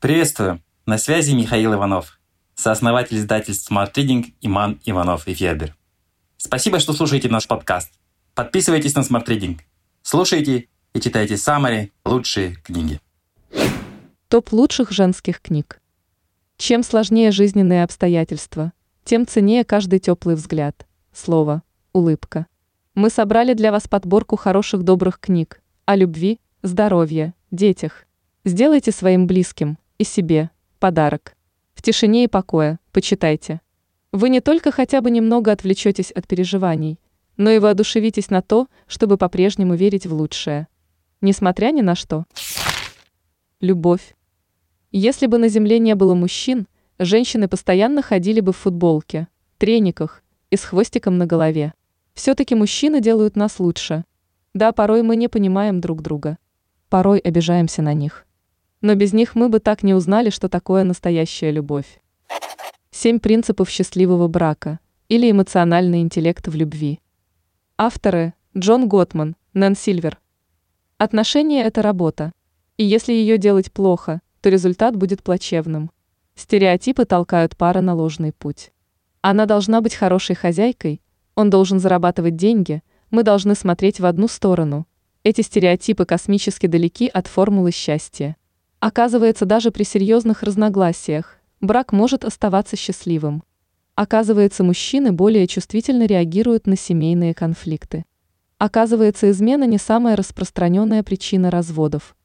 Приветствую! На связи Михаил Иванов, сооснователь издательств Smart Reading Иман Иванов и Федер. Спасибо, что слушаете наш подкаст. Подписывайтесь на Smart Reading. Слушайте и читайте самые лучшие книги. Топ лучших женских книг. Чем сложнее жизненные обстоятельства, тем ценнее каждый теплый взгляд, слово, улыбка. Мы собрали для вас подборку хороших добрых книг о любви, здоровье, детях. Сделайте своим близким и себе подарок. В тишине и покое почитайте. Вы не только хотя бы немного отвлечетесь от переживаний, но и воодушевитесь на то, чтобы по-прежнему верить в лучшее. Несмотря ни на что. Любовь. Если бы на Земле не было мужчин, женщины постоянно ходили бы в футболке, трениках и с хвостиком на голове. Все-таки мужчины делают нас лучше. Да, порой мы не понимаем друг друга. Порой обижаемся на них. Но без них мы бы так не узнали, что такое настоящая любовь. Семь принципов счастливого брака или эмоциональный интеллект в любви. Авторы Джон Готман, Нэн Сильвер. Отношения – это работа. И если ее делать плохо, то результат будет плачевным. Стереотипы толкают пары на ложный путь. Она должна быть хорошей хозяйкой, он должен зарабатывать деньги, мы должны смотреть в одну сторону. Эти стереотипы космически далеки от формулы счастья. Оказывается, даже при серьезных разногласиях брак может оставаться счастливым. Оказывается, мужчины более чувствительно реагируют на семейные конфликты. Оказывается, измена не самая распространенная причина разводов.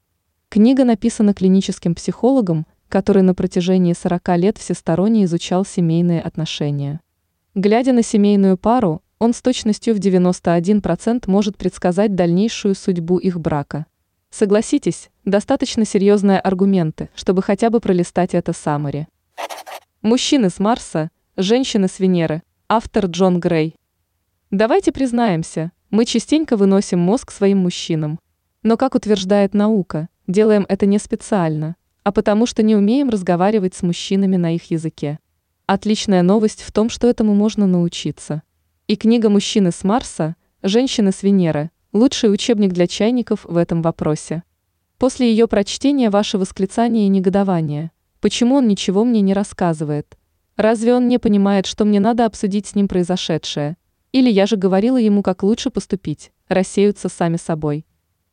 Книга написана клиническим психологом, который на протяжении 40 лет всесторонне изучал семейные отношения. Глядя на семейную пару, он с точностью в 91% может предсказать дальнейшую судьбу их брака. Согласитесь, достаточно серьезные аргументы, чтобы хотя бы пролистать это саммари. Мужчины с Марса, женщины с Венеры. Автор Джон Грей. Давайте признаемся, мы частенько выносим мозг своим мужчинам. Но, как утверждает наука, делаем это не специально, а потому что не умеем разговаривать с мужчинами на их языке. Отличная новость в том, что этому можно научиться. И книга «Мужчины с Марса», «Женщины с Венеры» Лучший учебник для чайников в этом вопросе. После ее прочтения ваше восклицание и негодование. Почему он ничего мне не рассказывает? Разве он не понимает, что мне надо обсудить с ним произошедшее? Или я же говорила ему, как лучше поступить, рассеются сами собой.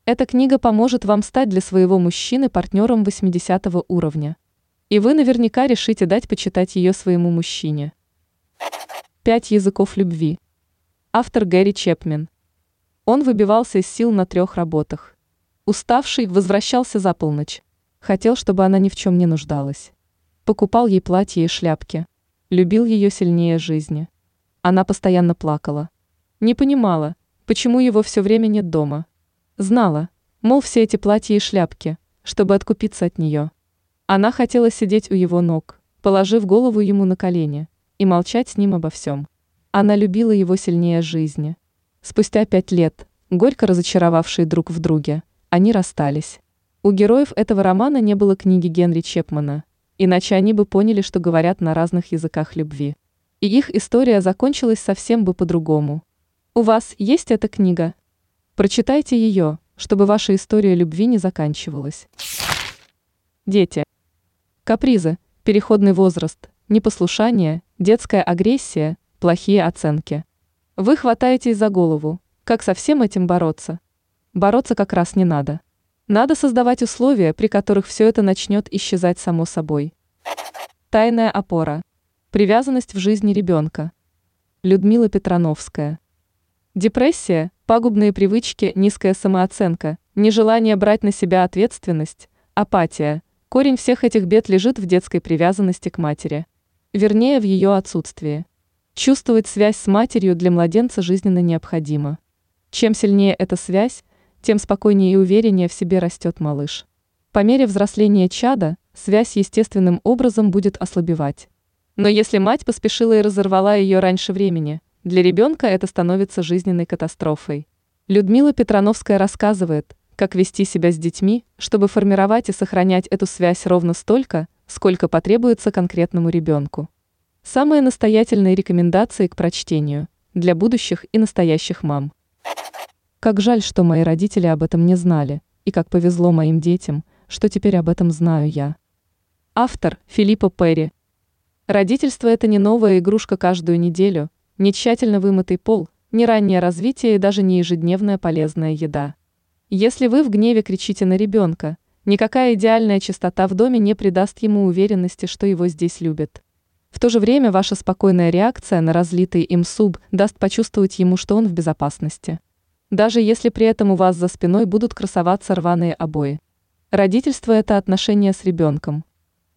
Эта книга поможет вам стать для своего мужчины партнером 80 уровня. И вы наверняка решите дать почитать ее своему мужчине. Пять языков любви. Автор Гэри Чепмен. Он выбивался из сил на трех работах. Уставший возвращался за полночь. Хотел, чтобы она ни в чем не нуждалась. Покупал ей платье и шляпки. Любил ее сильнее жизни. Она постоянно плакала. Не понимала, почему его все время нет дома. Знала, мол, все эти платья и шляпки, чтобы откупиться от нее. Она хотела сидеть у его ног, положив голову ему на колени, и молчать с ним обо всем. Она любила его сильнее жизни. Спустя пять лет, горько разочаровавшие друг в друге, они расстались. У героев этого романа не было книги Генри Чепмана, иначе они бы поняли, что говорят на разных языках любви. И их история закончилась совсем бы по-другому. У вас есть эта книга? Прочитайте ее, чтобы ваша история любви не заканчивалась. Дети. Капризы, переходный возраст, непослушание, детская агрессия, плохие оценки – вы хватаетесь за голову. Как со всем этим бороться? Бороться как раз не надо. Надо создавать условия, при которых все это начнет исчезать само собой. Тайная опора. Привязанность в жизни ребенка. Людмила Петрановская. Депрессия, пагубные привычки, низкая самооценка, нежелание брать на себя ответственность, апатия. Корень всех этих бед лежит в детской привязанности к матери. Вернее, в ее отсутствии. Чувствовать связь с матерью для младенца жизненно необходимо. Чем сильнее эта связь, тем спокойнее и увереннее в себе растет малыш. По мере взросления чада, связь естественным образом будет ослабевать. Но если мать поспешила и разорвала ее раньше времени, для ребенка это становится жизненной катастрофой. Людмила Петрановская рассказывает, как вести себя с детьми, чтобы формировать и сохранять эту связь ровно столько, сколько потребуется конкретному ребенку. Самые настоятельные рекомендации к прочтению для будущих и настоящих мам. Как жаль, что мои родители об этом не знали, и как повезло моим детям, что теперь об этом знаю я. Автор Филиппа Перри. Родительство – это не новая игрушка каждую неделю, не тщательно вымытый пол, не раннее развитие и даже не ежедневная полезная еда. Если вы в гневе кричите на ребенка, никакая идеальная чистота в доме не придаст ему уверенности, что его здесь любят. В то же время ваша спокойная реакция на разлитый им суп даст почувствовать ему, что он в безопасности. Даже если при этом у вас за спиной будут красоваться рваные обои. Родительство – это отношение с ребенком.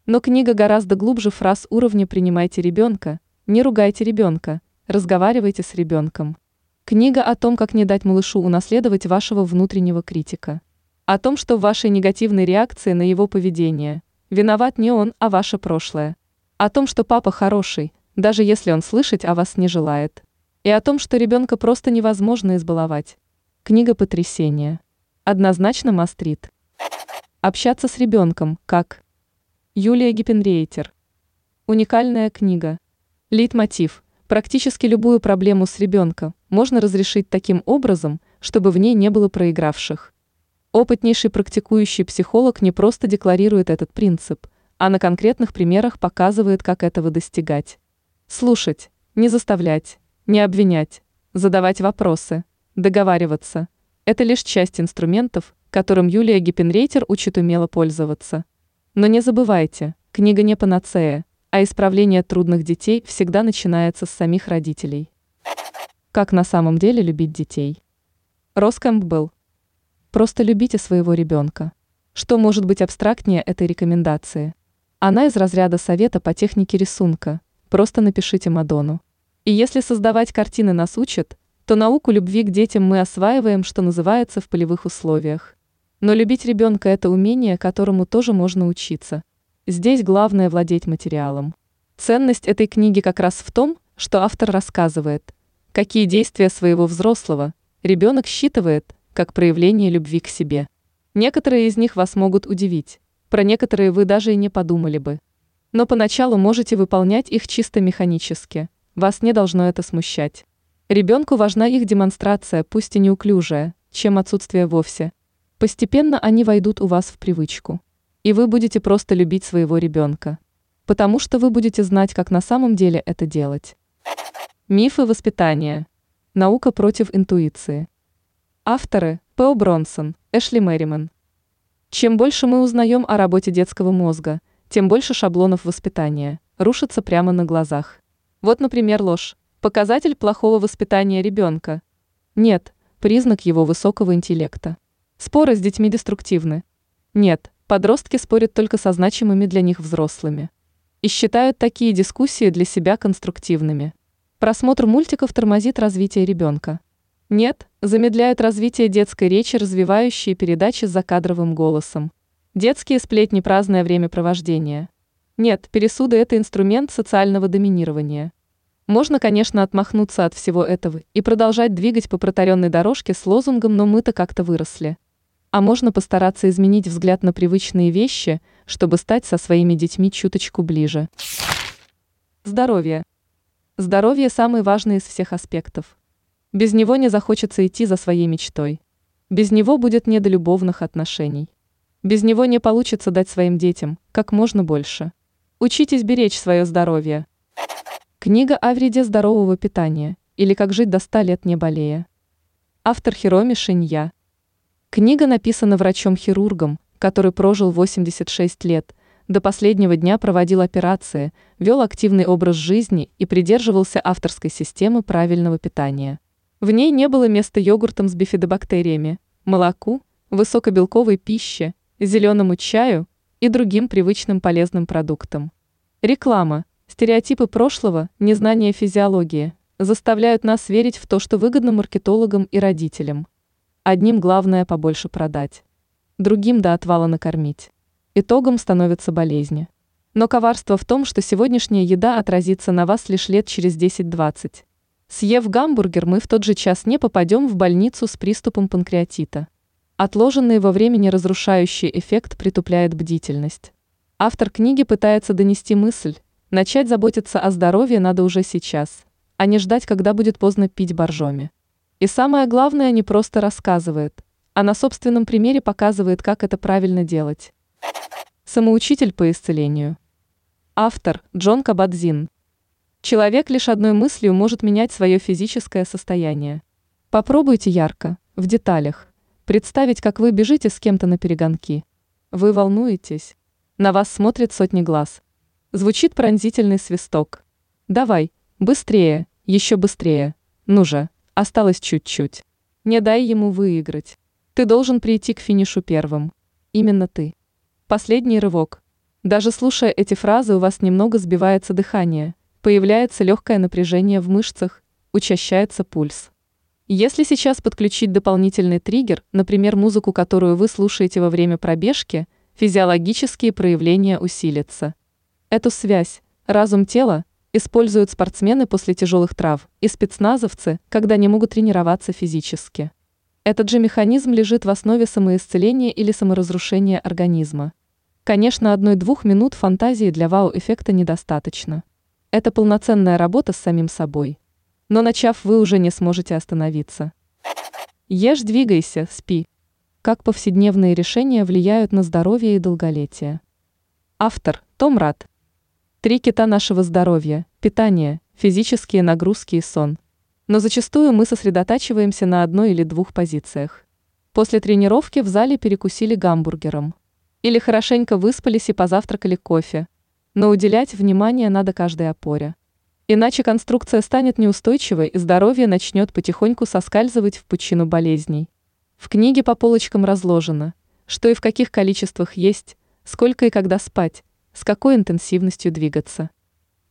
Но книга гораздо глубже фраз уровня «принимайте ребенка», «не ругайте ребенка», «разговаривайте с ребенком». Книга о том, как не дать малышу унаследовать вашего внутреннего критика. О том, что в вашей негативной реакции на его поведение виноват не он, а ваше прошлое. О том, что папа хороший, даже если он слышать о вас не желает. И о том, что ребенка просто невозможно избаловать. Книга потрясения. Однозначно мастрит. Общаться с ребенком, как Юлия Гиппенрейтер. Уникальная книга. Лейтмотив. Практически любую проблему с ребенком можно разрешить таким образом, чтобы в ней не было проигравших. Опытнейший практикующий психолог не просто декларирует этот принцип, а на конкретных примерах показывает, как этого достигать. Слушать, не заставлять, не обвинять, задавать вопросы, договариваться – это лишь часть инструментов, которым Юлия Гиппенрейтер учит умело пользоваться. Но не забывайте, книга не панацея, а исправление трудных детей всегда начинается с самих родителей. Как на самом деле любить детей? Росс был. Просто любите своего ребенка. Что может быть абстрактнее этой рекомендации? Она из разряда совета по технике рисунка. Просто напишите Мадону. И если создавать картины нас учат, то науку любви к детям мы осваиваем, что называется, в полевых условиях. Но любить ребенка – это умение, которому тоже можно учиться. Здесь главное владеть материалом. Ценность этой книги как раз в том, что автор рассказывает, какие действия своего взрослого ребенок считывает как проявление любви к себе. Некоторые из них вас могут удивить, про некоторые вы даже и не подумали бы. Но поначалу можете выполнять их чисто механически, вас не должно это смущать. Ребенку важна их демонстрация, пусть и неуклюжая, чем отсутствие вовсе. Постепенно они войдут у вас в привычку. И вы будете просто любить своего ребенка. Потому что вы будете знать, как на самом деле это делать. Мифы воспитания. Наука против интуиции. Авторы – П.О. Бронсон, Эшли Мэриман. Чем больше мы узнаем о работе детского мозга, тем больше шаблонов воспитания рушатся прямо на глазах. Вот, например, ложь. Показатель плохого воспитания ребенка. Нет, признак его высокого интеллекта. Споры с детьми деструктивны. Нет, подростки спорят только со значимыми для них взрослыми. И считают такие дискуссии для себя конструктивными. Просмотр мультиков тормозит развитие ребенка. Нет, замедляют развитие детской речи развивающие передачи с закадровым голосом. Детские сплетни – праздное времяпровождение. Нет, пересуды – это инструмент социального доминирования. Можно, конечно, отмахнуться от всего этого и продолжать двигать по протаренной дорожке с лозунгом «но мы-то как-то выросли». А можно постараться изменить взгляд на привычные вещи, чтобы стать со своими детьми чуточку ближе. Здоровье. Здоровье – самый важный из всех аспектов. Без него не захочется идти за своей мечтой. Без него будет не до любовных отношений. Без него не получится дать своим детям как можно больше. Учитесь беречь свое здоровье. Книга о вреде здорового питания или как жить до 100 лет не болея. Автор Хироми Шинья. Книга написана врачом-хирургом, который прожил 86 лет, до последнего дня проводил операции, вел активный образ жизни и придерживался авторской системы правильного питания. В ней не было места йогуртам с бифидобактериями, молоку, высокобелковой пище, зеленому чаю и другим привычным полезным продуктам. Реклама, стереотипы прошлого, незнание физиологии заставляют нас верить в то, что выгодно маркетологам и родителям – Одним главное побольше продать, другим до отвала накормить. Итогом становятся болезни. Но коварство в том, что сегодняшняя еда отразится на вас лишь лет через 10-20. Съев гамбургер, мы в тот же час не попадем в больницу с приступом панкреатита. Отложенный во времени разрушающий эффект притупляет бдительность. Автор книги пытается донести мысль, начать заботиться о здоровье надо уже сейчас, а не ждать, когда будет поздно пить боржоми. И самое главное, не просто рассказывает, а на собственном примере показывает, как это правильно делать. Самоучитель по исцелению. Автор Джон Кабадзин. Человек лишь одной мыслью может менять свое физическое состояние. Попробуйте ярко, в деталях, представить, как вы бежите с кем-то на перегонки. Вы волнуетесь. На вас смотрят сотни глаз. Звучит пронзительный свисток. Давай, быстрее, еще быстрее. Ну же, осталось чуть-чуть. Не дай ему выиграть. Ты должен прийти к финишу первым. Именно ты. Последний рывок. Даже слушая эти фразы, у вас немного сбивается дыхание, появляется легкое напряжение в мышцах, учащается пульс. Если сейчас подключить дополнительный триггер, например, музыку, которую вы слушаете во время пробежки, физиологические проявления усилятся. Эту связь, разум тела, используют спортсмены после тяжелых трав и спецназовцы, когда не могут тренироваться физически. Этот же механизм лежит в основе самоисцеления или саморазрушения организма. Конечно, одной-двух минут фантазии для вау-эффекта недостаточно. Это полноценная работа с самим собой. Но начав, вы уже не сможете остановиться. Ешь, двигайся, спи. Как повседневные решения влияют на здоровье и долголетие. Автор Том Рад. Три кита нашего здоровья – питание, физические нагрузки и сон – но зачастую мы сосредотачиваемся на одной или двух позициях. После тренировки в зале перекусили гамбургером. Или хорошенько выспались и позавтракали кофе. Но уделять внимание надо каждой опоре. Иначе конструкция станет неустойчивой и здоровье начнет потихоньку соскальзывать в пучину болезней. В книге по полочкам разложено, что и в каких количествах есть, сколько и когда спать, с какой интенсивностью двигаться.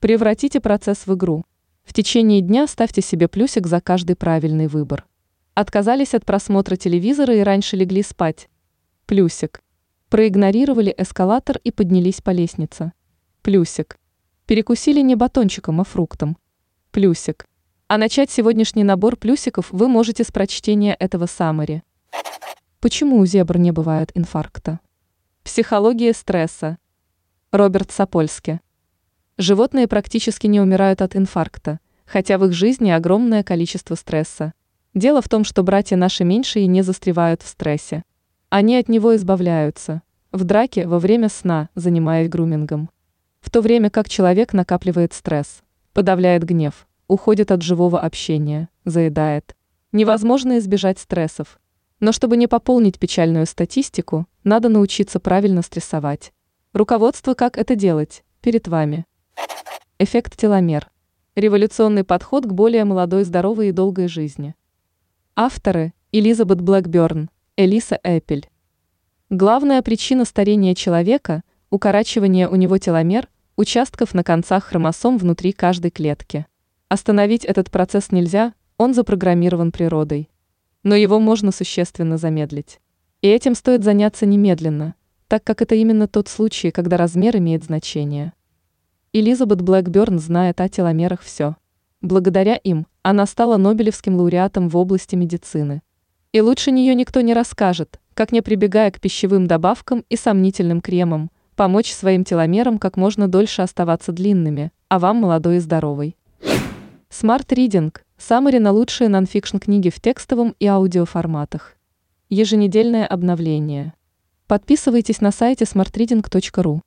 Превратите процесс в игру – в течение дня ставьте себе плюсик за каждый правильный выбор. Отказались от просмотра телевизора и раньше легли спать. Плюсик. Проигнорировали эскалатор и поднялись по лестнице. Плюсик. Перекусили не батончиком, а фруктом. Плюсик. А начать сегодняшний набор плюсиков вы можете с прочтения этого саммари. Почему у зебр не бывает инфаркта? Психология стресса. Роберт Сапольски. Животные практически не умирают от инфаркта, хотя в их жизни огромное количество стресса. Дело в том, что братья наши меньшие не застревают в стрессе. Они от него избавляются. В драке во время сна, занимаясь грумингом. В то время как человек накапливает стресс, подавляет гнев, уходит от живого общения, заедает. Невозможно избежать стрессов. Но чтобы не пополнить печальную статистику, надо научиться правильно стрессовать. Руководство, как это делать, перед вами. Эффект теломер. Революционный подход к более молодой, здоровой и долгой жизни. Авторы – Элизабет Блэкберн, Элиса Эппель. Главная причина старения человека – укорачивание у него теломер, участков на концах хромосом внутри каждой клетки. Остановить этот процесс нельзя, он запрограммирован природой. Но его можно существенно замедлить. И этим стоит заняться немедленно, так как это именно тот случай, когда размер имеет значение. Элизабет Блэкберн знает о теломерах все. Благодаря им она стала Нобелевским лауреатом в области медицины. И лучше нее никто не расскажет, как не прибегая к пищевым добавкам и сомнительным кремам, помочь своим теломерам как можно дольше оставаться длинными, а вам молодой и здоровой. Smart Reading – саммари на лучшие нонфикшн книги в текстовом и аудиоформатах. Еженедельное обновление. Подписывайтесь на сайте smartreading.ru.